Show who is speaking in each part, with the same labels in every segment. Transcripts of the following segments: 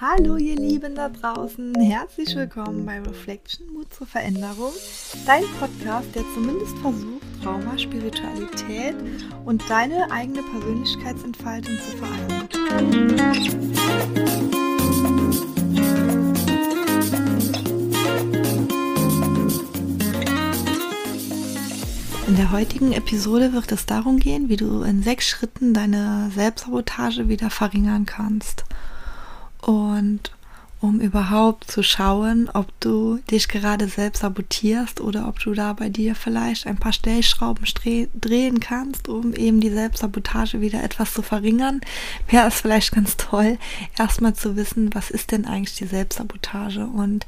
Speaker 1: Hallo ihr Lieben da draußen, herzlich willkommen bei Reflection Mut zur Veränderung, dein Podcast, der zumindest versucht, Trauma, Spiritualität und deine eigene Persönlichkeitsentfaltung zu vereinen. In der heutigen Episode wird es darum gehen, wie du in sechs Schritten deine Selbstsabotage wieder verringern kannst. Und um überhaupt zu schauen, ob du dich gerade selbst sabotierst oder ob du da bei dir vielleicht ein paar Stellschrauben drehen kannst, um eben die Selbstsabotage wieder etwas zu verringern, wäre es vielleicht ganz toll, erstmal zu wissen, was ist denn eigentlich die Selbstsabotage. Und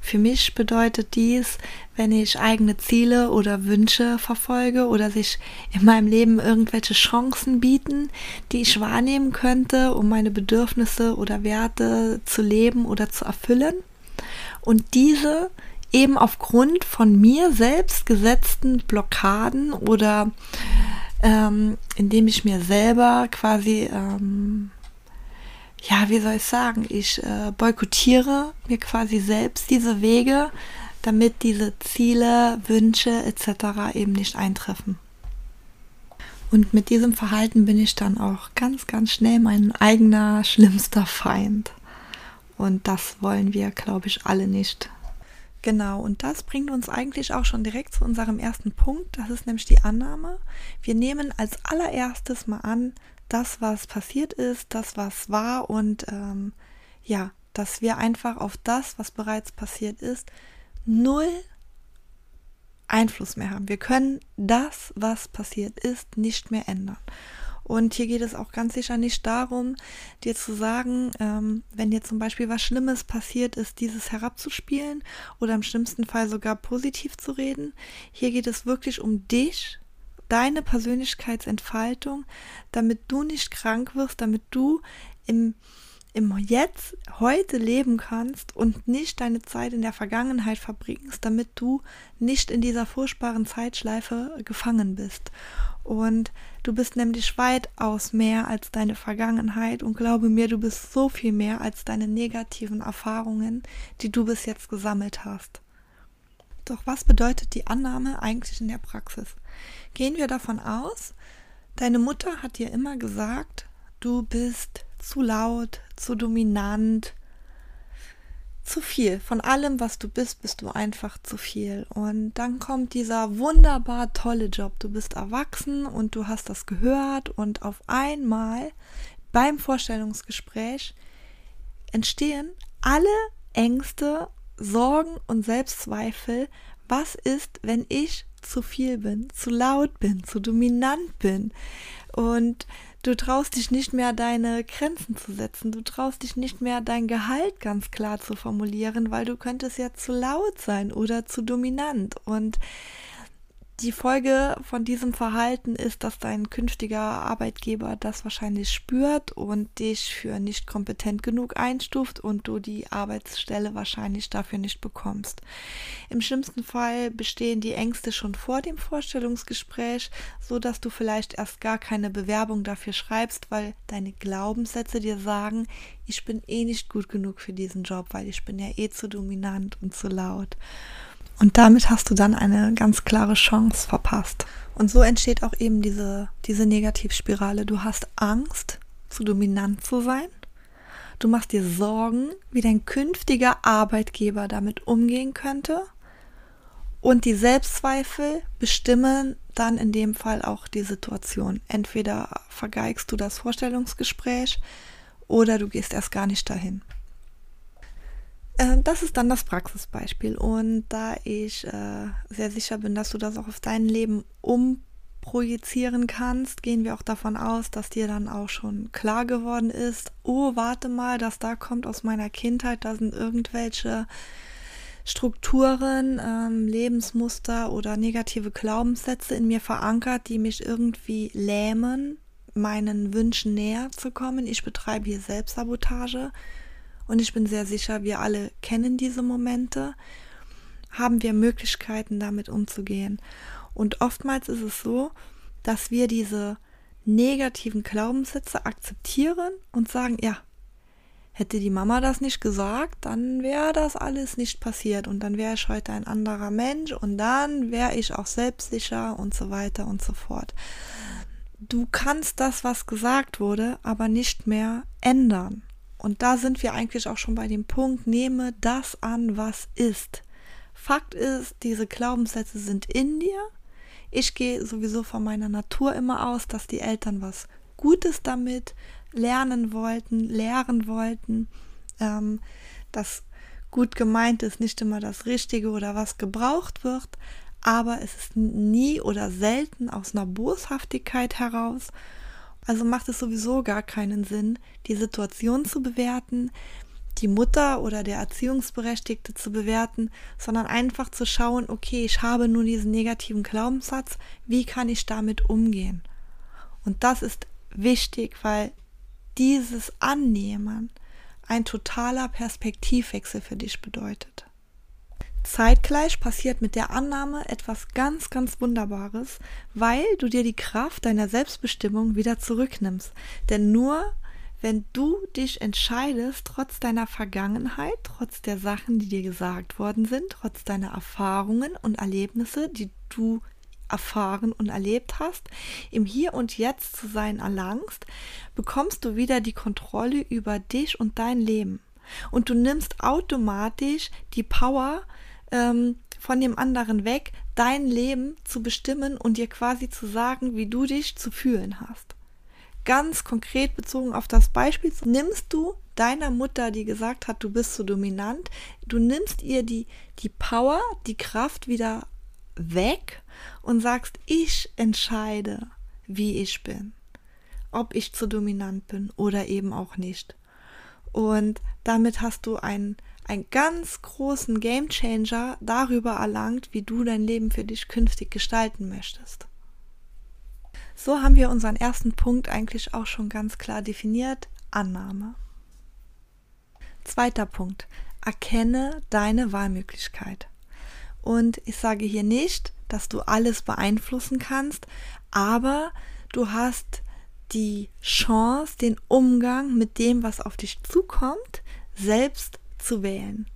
Speaker 1: für mich bedeutet dies, wenn ich eigene Ziele oder Wünsche verfolge oder sich in meinem Leben irgendwelche Chancen bieten, die ich wahrnehmen könnte, um meine Bedürfnisse oder Werte zu leben oder zu erfüllen. Und diese eben aufgrund von mir selbst gesetzten Blockaden oder ähm, indem ich mir selber quasi, ähm, ja, wie soll ich sagen, ich äh, boykottiere mir quasi selbst diese Wege, damit diese Ziele, Wünsche etc. eben nicht eintreffen. Und mit diesem Verhalten bin ich dann auch ganz, ganz schnell mein eigener schlimmster Feind. Und das wollen wir, glaube ich, alle nicht. Genau, und das bringt uns eigentlich auch schon direkt zu unserem ersten Punkt. Das ist nämlich die Annahme. Wir nehmen als allererstes mal an, das, was passiert ist, das, was war und ähm, ja, dass wir einfach auf das, was bereits passiert ist, null Einfluss mehr haben. Wir können das, was passiert ist, nicht mehr ändern. Und hier geht es auch ganz sicher nicht darum, dir zu sagen, ähm, wenn dir zum Beispiel was Schlimmes passiert ist, dieses herabzuspielen oder im schlimmsten Fall sogar positiv zu reden. Hier geht es wirklich um dich, deine Persönlichkeitsentfaltung, damit du nicht krank wirst, damit du im im Jetzt, heute leben kannst und nicht deine Zeit in der Vergangenheit verbringst, damit du nicht in dieser furchtbaren Zeitschleife gefangen bist. Und du bist nämlich weitaus mehr als deine Vergangenheit und glaube mir, du bist so viel mehr als deine negativen Erfahrungen, die du bis jetzt gesammelt hast. Doch was bedeutet die Annahme eigentlich in der Praxis? Gehen wir davon aus, deine Mutter hat dir immer gesagt, du bist zu laut, zu dominant, zu viel. Von allem, was du bist, bist du einfach zu viel. Und dann kommt dieser wunderbar tolle Job. Du bist erwachsen und du hast das gehört und auf einmal beim Vorstellungsgespräch entstehen alle Ängste, Sorgen und Selbstzweifel. Was ist, wenn ich zu viel bin, zu laut bin, zu dominant bin? Und Du traust dich nicht mehr, deine Grenzen zu setzen. Du traust dich nicht mehr, dein Gehalt ganz klar zu formulieren, weil du könntest ja zu laut sein oder zu dominant. Und die Folge von diesem Verhalten ist, dass dein künftiger Arbeitgeber das wahrscheinlich spürt und dich für nicht kompetent genug einstuft und du die Arbeitsstelle wahrscheinlich dafür nicht bekommst. Im schlimmsten Fall bestehen die Ängste schon vor dem Vorstellungsgespräch, so dass du vielleicht erst gar keine Bewerbung dafür schreibst, weil deine Glaubenssätze dir sagen, ich bin eh nicht gut genug für diesen Job, weil ich bin ja eh zu dominant und zu laut. Und damit hast du dann eine ganz klare Chance verpasst. Und so entsteht auch eben diese, diese Negativspirale. Du hast Angst, zu dominant zu sein. Du machst dir Sorgen, wie dein künftiger Arbeitgeber damit umgehen könnte. Und die Selbstzweifel bestimmen dann in dem Fall auch die Situation. Entweder vergeigst du das Vorstellungsgespräch oder du gehst erst gar nicht dahin. Äh, das ist dann das Praxisbeispiel. Und da ich äh, sehr sicher bin, dass du das auch auf dein Leben umprojizieren kannst, gehen wir auch davon aus, dass dir dann auch schon klar geworden ist, oh, warte mal, das da kommt aus meiner Kindheit, da sind irgendwelche Strukturen, ähm, Lebensmuster oder negative Glaubenssätze in mir verankert, die mich irgendwie lähmen, meinen Wünschen näher zu kommen. Ich betreibe hier Selbstsabotage und ich bin sehr sicher, wir alle kennen diese Momente, haben wir Möglichkeiten, damit umzugehen. Und oftmals ist es so, dass wir diese negativen Glaubenssätze akzeptieren und sagen, ja, Hätte die Mama das nicht gesagt, dann wäre das alles nicht passiert und dann wäre ich heute ein anderer Mensch und dann wäre ich auch selbstsicher und so weiter und so fort. Du kannst das, was gesagt wurde, aber nicht mehr ändern. Und da sind wir eigentlich auch schon bei dem Punkt, nehme das an, was ist. Fakt ist, diese Glaubenssätze sind in dir. Ich gehe sowieso von meiner Natur immer aus, dass die Eltern was Gutes damit lernen wollten, lehren wollten, ähm, dass gut gemeint ist, nicht immer das Richtige oder was gebraucht wird, aber es ist nie oder selten aus einer Boshaftigkeit heraus. Also macht es sowieso gar keinen Sinn, die Situation zu bewerten, die Mutter oder der Erziehungsberechtigte zu bewerten, sondern einfach zu schauen, okay, ich habe nun diesen negativen Glaubenssatz, wie kann ich damit umgehen? Und das ist wichtig, weil dieses Annehmen ein totaler Perspektivwechsel für dich bedeutet. Zeitgleich passiert mit der Annahme etwas ganz, ganz Wunderbares, weil du dir die Kraft deiner Selbstbestimmung wieder zurücknimmst. Denn nur wenn du dich entscheidest, trotz deiner Vergangenheit, trotz der Sachen, die dir gesagt worden sind, trotz deiner Erfahrungen und Erlebnisse, die du erfahren und erlebt hast, im Hier und Jetzt zu sein erlangst, bekommst du wieder die Kontrolle über dich und dein Leben. Und du nimmst automatisch die Power ähm, von dem anderen weg, dein Leben zu bestimmen und dir quasi zu sagen, wie du dich zu fühlen hast. Ganz konkret bezogen auf das Beispiel, nimmst du deiner Mutter, die gesagt hat, du bist so dominant, du nimmst ihr die, die Power, die Kraft wieder weg und sagst, ich entscheide, wie ich bin. Ob ich zu dominant bin oder eben auch nicht. Und damit hast du einen, einen ganz großen Gamechanger darüber erlangt, wie du dein Leben für dich künftig gestalten möchtest. So haben wir unseren ersten Punkt eigentlich auch schon ganz klar definiert. Annahme. Zweiter Punkt. Erkenne deine Wahlmöglichkeit. Und ich sage hier nicht, dass du alles beeinflussen kannst, aber du hast die Chance, den Umgang mit dem, was auf dich zukommt, selbst zu wählen.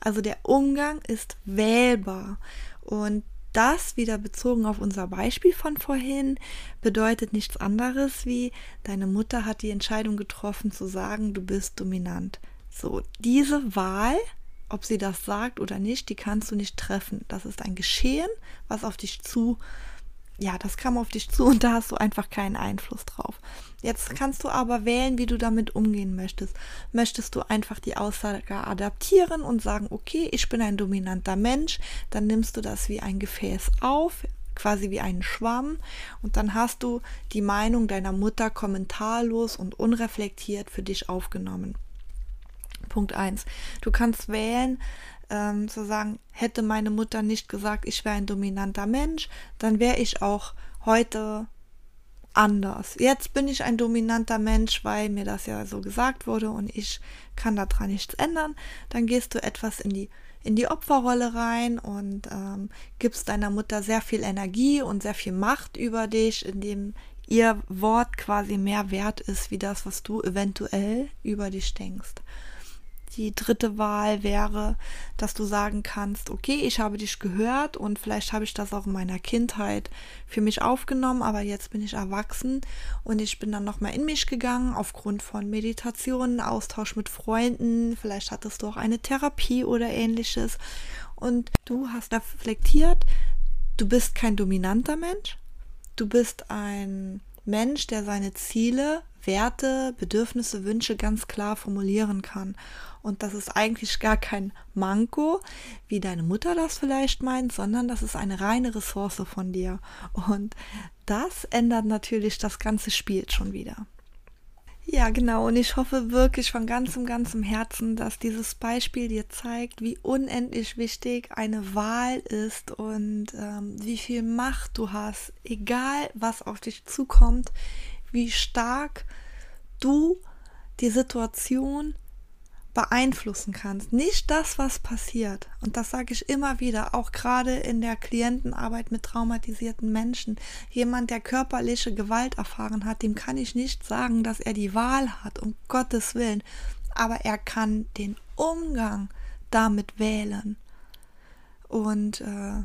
Speaker 1: Also der Umgang ist wählbar. Und das wieder bezogen auf unser Beispiel von vorhin bedeutet nichts anderes wie deine Mutter hat die Entscheidung getroffen zu sagen, du bist dominant. So, diese Wahl ob sie das sagt oder nicht, die kannst du nicht treffen. Das ist ein Geschehen, was auf dich zu, ja, das kam auf dich zu und da hast du einfach keinen Einfluss drauf. Jetzt kannst du aber wählen, wie du damit umgehen möchtest. Möchtest du einfach die Aussage adaptieren und sagen, okay, ich bin ein dominanter Mensch, dann nimmst du das wie ein Gefäß auf, quasi wie einen Schwamm und dann hast du die Meinung deiner Mutter kommentarlos und unreflektiert für dich aufgenommen. Punkt 1. Du kannst wählen, ähm, zu sagen, hätte meine Mutter nicht gesagt, ich wäre ein dominanter Mensch, dann wäre ich auch heute anders. Jetzt bin ich ein dominanter Mensch, weil mir das ja so gesagt wurde und ich kann daran nichts ändern. Dann gehst du etwas in die in die Opferrolle rein und ähm, gibst deiner Mutter sehr viel Energie und sehr viel Macht über dich, indem ihr Wort quasi mehr wert ist wie das, was du eventuell über dich denkst. Die dritte Wahl wäre, dass du sagen kannst, okay, ich habe dich gehört und vielleicht habe ich das auch in meiner Kindheit für mich aufgenommen, aber jetzt bin ich erwachsen und ich bin dann nochmal in mich gegangen aufgrund von Meditationen, Austausch mit Freunden, vielleicht hattest du auch eine Therapie oder ähnliches. Und du hast reflektiert, du bist kein dominanter Mensch, du bist ein Mensch, der seine Ziele, Werte, Bedürfnisse, Wünsche ganz klar formulieren kann. Und das ist eigentlich gar kein Manko, wie deine Mutter das vielleicht meint, sondern das ist eine reine Ressource von dir. Und das ändert natürlich das ganze Spiel schon wieder. Ja, genau. Und ich hoffe wirklich von ganzem, ganzem Herzen, dass dieses Beispiel dir zeigt, wie unendlich wichtig eine Wahl ist und ähm, wie viel Macht du hast, egal was auf dich zukommt, wie stark du die Situation beeinflussen kannst. Nicht das, was passiert. Und das sage ich immer wieder, auch gerade in der Klientenarbeit mit traumatisierten Menschen. Jemand, der körperliche Gewalt erfahren hat, dem kann ich nicht sagen, dass er die Wahl hat, um Gottes Willen. aber er kann den Umgang damit wählen. Und äh,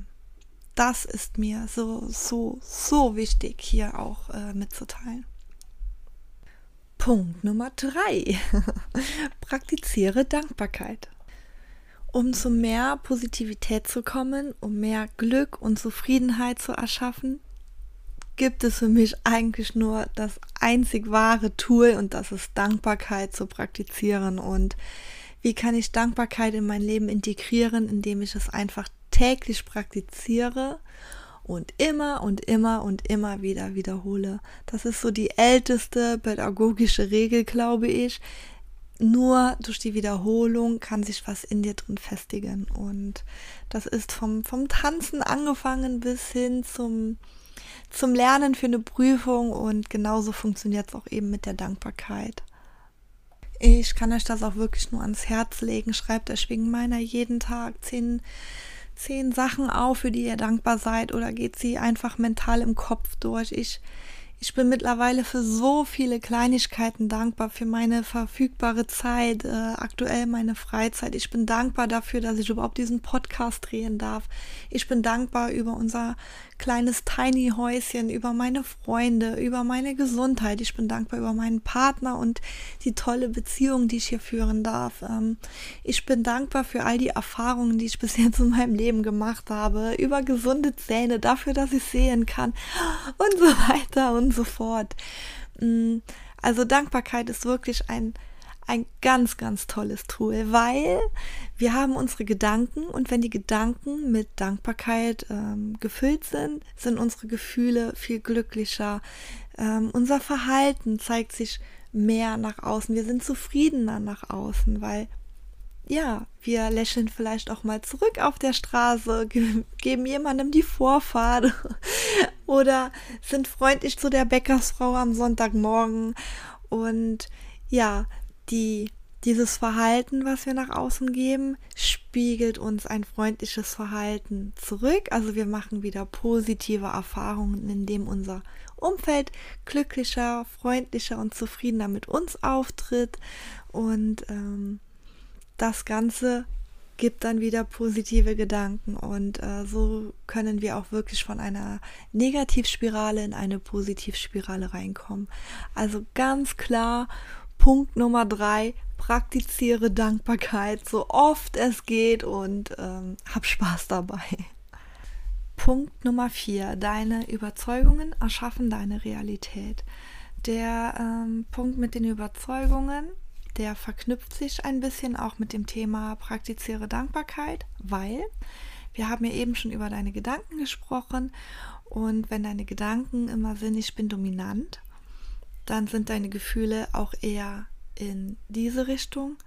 Speaker 1: das ist mir so, so, so wichtig hier auch äh, mitzuteilen. Punkt Nummer drei. Praktiziere Dankbarkeit. Um zu mehr Positivität zu kommen, um mehr Glück und Zufriedenheit zu erschaffen, gibt es für mich eigentlich nur das einzig wahre Tool und das ist Dankbarkeit zu praktizieren. Und wie kann ich Dankbarkeit in mein Leben integrieren, indem ich es einfach täglich praktiziere und immer und immer und immer wieder wiederhole. Das ist so die älteste pädagogische Regel, glaube ich. Nur durch die Wiederholung kann sich was in dir drin festigen. Und das ist vom, vom Tanzen angefangen bis hin zum, zum Lernen für eine Prüfung. Und genauso funktioniert es auch eben mit der Dankbarkeit. Ich kann euch das auch wirklich nur ans Herz legen. Schreibt euch wegen meiner jeden Tag zehn zehn Sachen auf, für die ihr dankbar seid oder geht sie einfach mental im Kopf durch. Ich ich bin mittlerweile für so viele Kleinigkeiten dankbar, für meine verfügbare Zeit, äh, aktuell meine Freizeit. Ich bin dankbar dafür, dass ich überhaupt diesen Podcast drehen darf. Ich bin dankbar über unser kleines Tiny Häuschen, über meine Freunde, über meine Gesundheit. Ich bin dankbar über meinen Partner und die tolle Beziehung, die ich hier führen darf. Ähm, ich bin dankbar für all die Erfahrungen, die ich bis jetzt in meinem Leben gemacht habe, über gesunde Zähne, dafür, dass ich sehen kann und so weiter und so fort. Mm, also Dankbarkeit ist wirklich ein ein ganz, ganz tolles Tool, weil wir haben unsere Gedanken und wenn die Gedanken mit Dankbarkeit ähm, gefüllt sind, sind unsere Gefühle viel glücklicher. Ähm, unser Verhalten zeigt sich mehr nach außen. Wir sind zufriedener nach außen, weil ja, wir lächeln vielleicht auch mal zurück auf der Straße, ge geben jemandem die Vorfahrt oder sind freundlich zu der Bäckersfrau am Sonntagmorgen und ja, die, dieses Verhalten, was wir nach außen geben, spiegelt uns ein freundliches Verhalten zurück. Also wir machen wieder positive Erfahrungen, indem unser Umfeld glücklicher, freundlicher und zufriedener mit uns auftritt. Und ähm, das Ganze gibt dann wieder positive Gedanken und äh, so können wir auch wirklich von einer Negativspirale in eine Positivspirale reinkommen. Also ganz klar Punkt Nummer drei, praktiziere Dankbarkeit so oft es geht und ähm, hab Spaß dabei. Punkt Nummer vier, deine Überzeugungen erschaffen deine Realität. Der ähm, Punkt mit den Überzeugungen, der verknüpft sich ein bisschen auch mit dem Thema praktiziere Dankbarkeit, weil wir haben ja eben schon über deine Gedanken gesprochen und wenn deine Gedanken immer sind, ich bin dominant, dann sind deine Gefühle auch eher in diese Richtung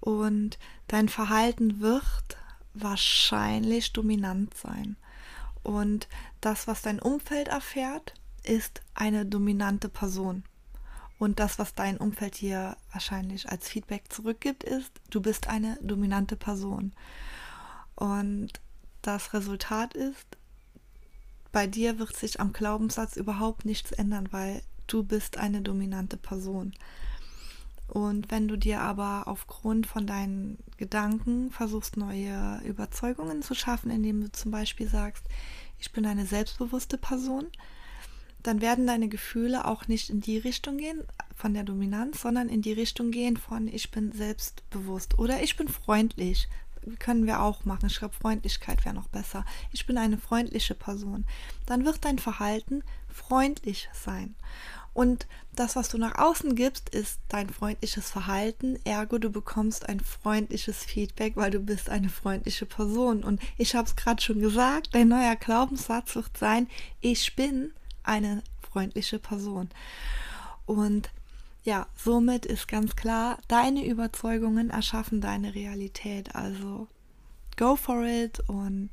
Speaker 1: und dein Verhalten wird wahrscheinlich dominant sein. Und das, was dein Umfeld erfährt, ist eine dominante Person. Und das, was dein Umfeld dir wahrscheinlich als Feedback zurückgibt, ist, du bist eine dominante Person. Und das Resultat ist, bei dir wird sich am Glaubenssatz überhaupt nichts ändern, weil du bist eine dominante Person. Und wenn du dir aber aufgrund von deinen Gedanken versuchst, neue Überzeugungen zu schaffen, indem du zum Beispiel sagst, ich bin eine selbstbewusste Person, dann werden deine Gefühle auch nicht in die Richtung gehen von der Dominanz, sondern in die Richtung gehen von ich bin selbstbewusst oder ich bin freundlich. Können wir auch machen. Ich glaube, Freundlichkeit wäre noch besser. Ich bin eine freundliche Person. Dann wird dein Verhalten freundlich sein. Und das, was du nach außen gibst, ist dein freundliches Verhalten. Ergo, du bekommst ein freundliches Feedback, weil du bist eine freundliche Person. Und ich habe es gerade schon gesagt, dein neuer Glaubenssatz wird sein, ich bin eine freundliche Person. Und ja, somit ist ganz klar, deine Überzeugungen erschaffen deine Realität. Also go for it und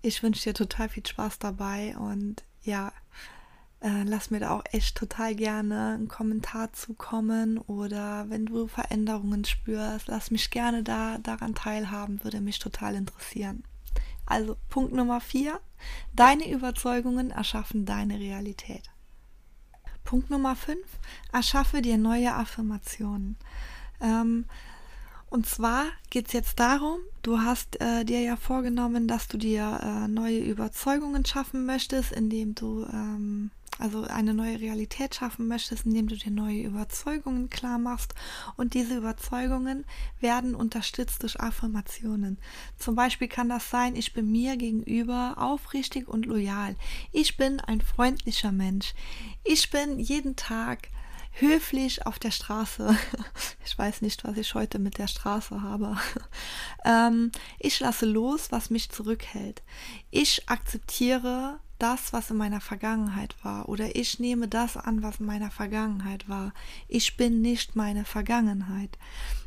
Speaker 1: ich wünsche dir total viel Spaß dabei und ja, äh, lass mir da auch echt total gerne einen Kommentar zukommen oder wenn du Veränderungen spürst, lass mich gerne da daran teilhaben, würde mich total interessieren. Also Punkt Nummer vier, deine Überzeugungen erschaffen deine Realität. Punkt Nummer fünf, erschaffe dir neue Affirmationen. Ähm, und zwar geht es jetzt darum, du hast äh, dir ja vorgenommen, dass du dir äh, neue Überzeugungen schaffen möchtest, indem du ähm, also eine neue Realität schaffen möchtest, indem du dir neue Überzeugungen klar machst. Und diese Überzeugungen werden unterstützt durch Affirmationen. Zum Beispiel kann das sein, ich bin mir gegenüber aufrichtig und loyal. Ich bin ein freundlicher Mensch. Ich bin jeden Tag höflich auf der Straße. Ich weiß nicht, was ich heute mit der Straße habe. Ähm, ich lasse los, was mich zurückhält. Ich akzeptiere das, was in meiner Vergangenheit war. Oder ich nehme das an, was in meiner Vergangenheit war. Ich bin nicht meine Vergangenheit.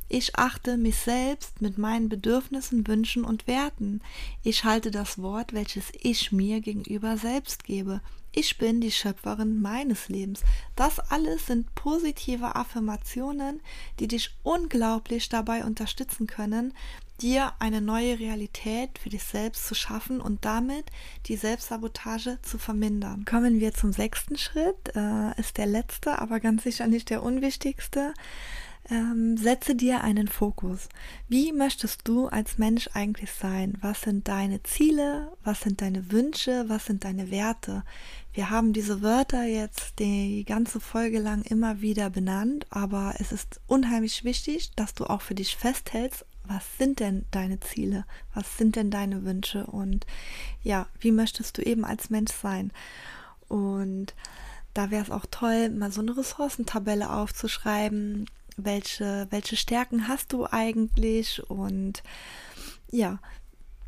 Speaker 1: Ich achte mich selbst mit meinen Bedürfnissen, Wünschen und Werten. Ich halte das Wort, welches ich mir gegenüber selbst gebe. Ich bin die Schöpferin meines Lebens. Das alles sind positive Affirmationen, die dich unglaublich dabei unterstützen können, dir eine neue Realität für dich selbst zu schaffen und damit die Selbstsabotage zu vermindern. Kommen wir zum sechsten Schritt, äh, ist der letzte, aber ganz sicher nicht der unwichtigste. Ähm, setze dir einen Fokus. Wie möchtest du als Mensch eigentlich sein? Was sind deine Ziele? Was sind deine Wünsche? Was sind deine Werte? Wir haben diese Wörter jetzt die ganze Folge lang immer wieder benannt, aber es ist unheimlich wichtig, dass du auch für dich festhältst, was sind denn deine Ziele? Was sind denn deine Wünsche? Und ja, wie möchtest du eben als Mensch sein? Und da wäre es auch toll, mal so eine Ressourcentabelle aufzuschreiben, welche, welche Stärken hast du eigentlich und ja,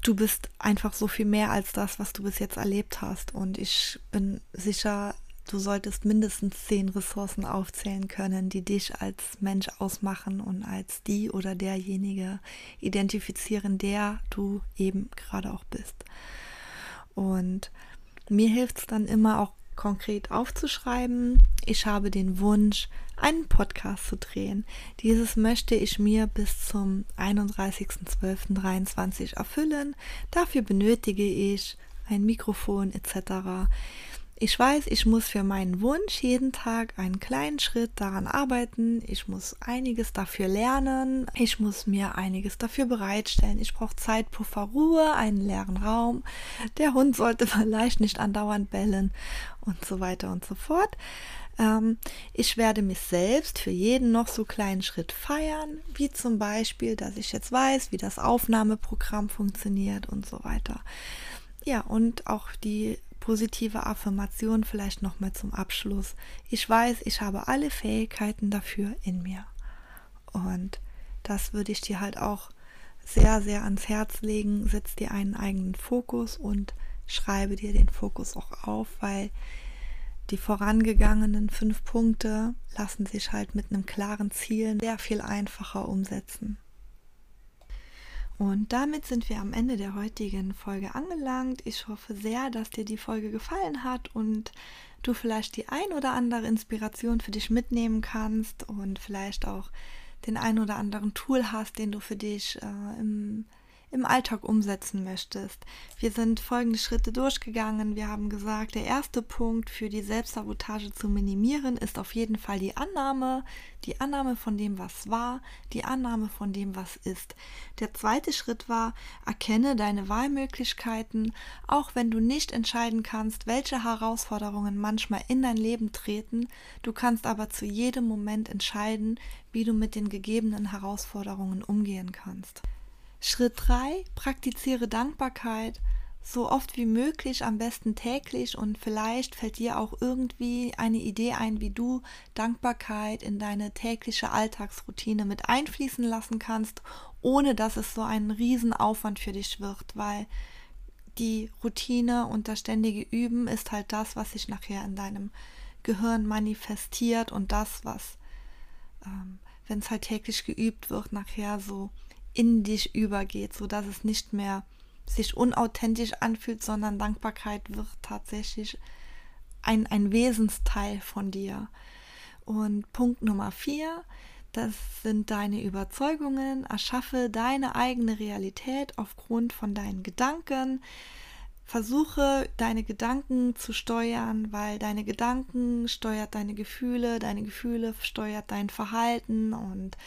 Speaker 1: du bist einfach so viel mehr als das, was du bis jetzt erlebt hast. Und ich bin sicher, du solltest mindestens zehn Ressourcen aufzählen können, die dich als Mensch ausmachen und als die oder derjenige identifizieren, der du eben gerade auch bist. Und mir hilft es dann immer auch konkret aufzuschreiben. Ich habe den Wunsch, einen Podcast zu drehen. Dieses möchte ich mir bis zum 31.12.23 erfüllen. Dafür benötige ich ein Mikrofon etc. Ich weiß, ich muss für meinen Wunsch jeden Tag einen kleinen Schritt daran arbeiten. Ich muss einiges dafür lernen. Ich muss mir einiges dafür bereitstellen. Ich brauche Zeit, Puffer, Ruhe, einen leeren Raum. Der Hund sollte vielleicht nicht andauernd bellen und so weiter und so fort. Ähm, ich werde mich selbst für jeden noch so kleinen Schritt feiern, wie zum Beispiel, dass ich jetzt weiß, wie das Aufnahmeprogramm funktioniert und so weiter. Ja, und auch die positive Affirmation vielleicht nochmal zum Abschluss. Ich weiß, ich habe alle Fähigkeiten dafür in mir. Und das würde ich dir halt auch sehr, sehr ans Herz legen. Setz dir einen eigenen Fokus und schreibe dir den Fokus auch auf, weil die vorangegangenen fünf Punkte lassen sich halt mit einem klaren Ziel sehr viel einfacher umsetzen. Und damit sind wir am Ende der heutigen Folge angelangt. Ich hoffe sehr, dass dir die Folge gefallen hat und du vielleicht die ein oder andere Inspiration für dich mitnehmen kannst und vielleicht auch den ein oder anderen Tool hast, den du für dich äh, im im Alltag umsetzen möchtest. Wir sind folgende Schritte durchgegangen. Wir haben gesagt, der erste Punkt für die Selbstsabotage zu minimieren ist auf jeden Fall die Annahme, die Annahme von dem, was war, die Annahme von dem, was ist. Der zweite Schritt war, erkenne deine Wahlmöglichkeiten, auch wenn du nicht entscheiden kannst, welche Herausforderungen manchmal in dein Leben treten, du kannst aber zu jedem Moment entscheiden, wie du mit den gegebenen Herausforderungen umgehen kannst. Schritt 3, praktiziere Dankbarkeit so oft wie möglich, am besten täglich. Und vielleicht fällt dir auch irgendwie eine Idee ein, wie du Dankbarkeit in deine tägliche Alltagsroutine mit einfließen lassen kannst, ohne dass es so ein Riesenaufwand für dich wird, weil die Routine und das ständige Üben ist halt das, was sich nachher in deinem Gehirn manifestiert und das, was, ähm, wenn es halt täglich geübt wird, nachher so in dich übergeht, so dass es nicht mehr sich unauthentisch anfühlt, sondern Dankbarkeit wird tatsächlich ein, ein Wesensteil von dir. Und Punkt Nummer vier, das sind deine Überzeugungen. Erschaffe deine eigene Realität aufgrund von deinen Gedanken. Versuche deine Gedanken zu steuern, weil deine Gedanken steuert deine Gefühle, deine Gefühle steuert dein Verhalten und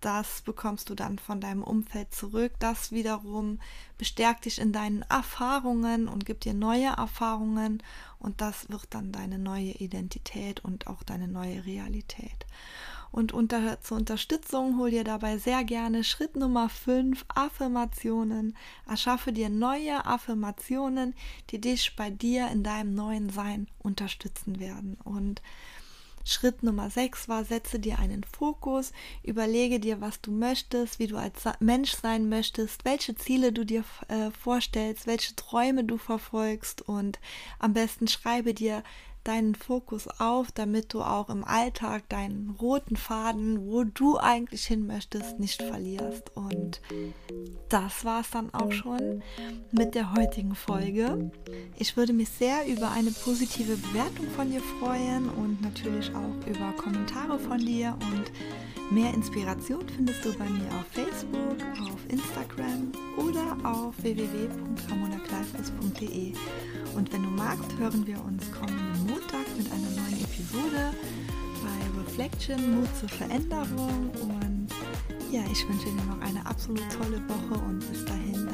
Speaker 1: das bekommst du dann von deinem Umfeld zurück. Das wiederum bestärkt dich in deinen Erfahrungen und gibt dir neue Erfahrungen und das wird dann deine neue Identität und auch deine neue Realität. Und unter, zur Unterstützung hol dir dabei sehr gerne Schritt Nummer 5, Affirmationen. Erschaffe dir neue Affirmationen, die dich bei dir in deinem neuen Sein unterstützen werden. Und Schritt Nummer 6 war, setze dir einen Fokus, überlege dir, was du möchtest, wie du als Mensch sein möchtest, welche Ziele du dir äh, vorstellst, welche Träume du verfolgst und am besten schreibe dir deinen Fokus auf, damit du auch im Alltag deinen roten Faden, wo du eigentlich hin möchtest, nicht verlierst. Und das war es dann auch schon mit der heutigen Folge. Ich würde mich sehr über eine positive Bewertung von dir freuen und natürlich auch über Kommentare von dir und Mehr Inspiration findest du bei mir auf Facebook, auf Instagram oder auf www.ramonakleifers.de. Und wenn du magst, hören wir uns Montag mit einer neuen Episode bei Reflection, Mut zur Veränderung. Und ja, ich wünsche dir noch eine absolut tolle Woche und bis dahin.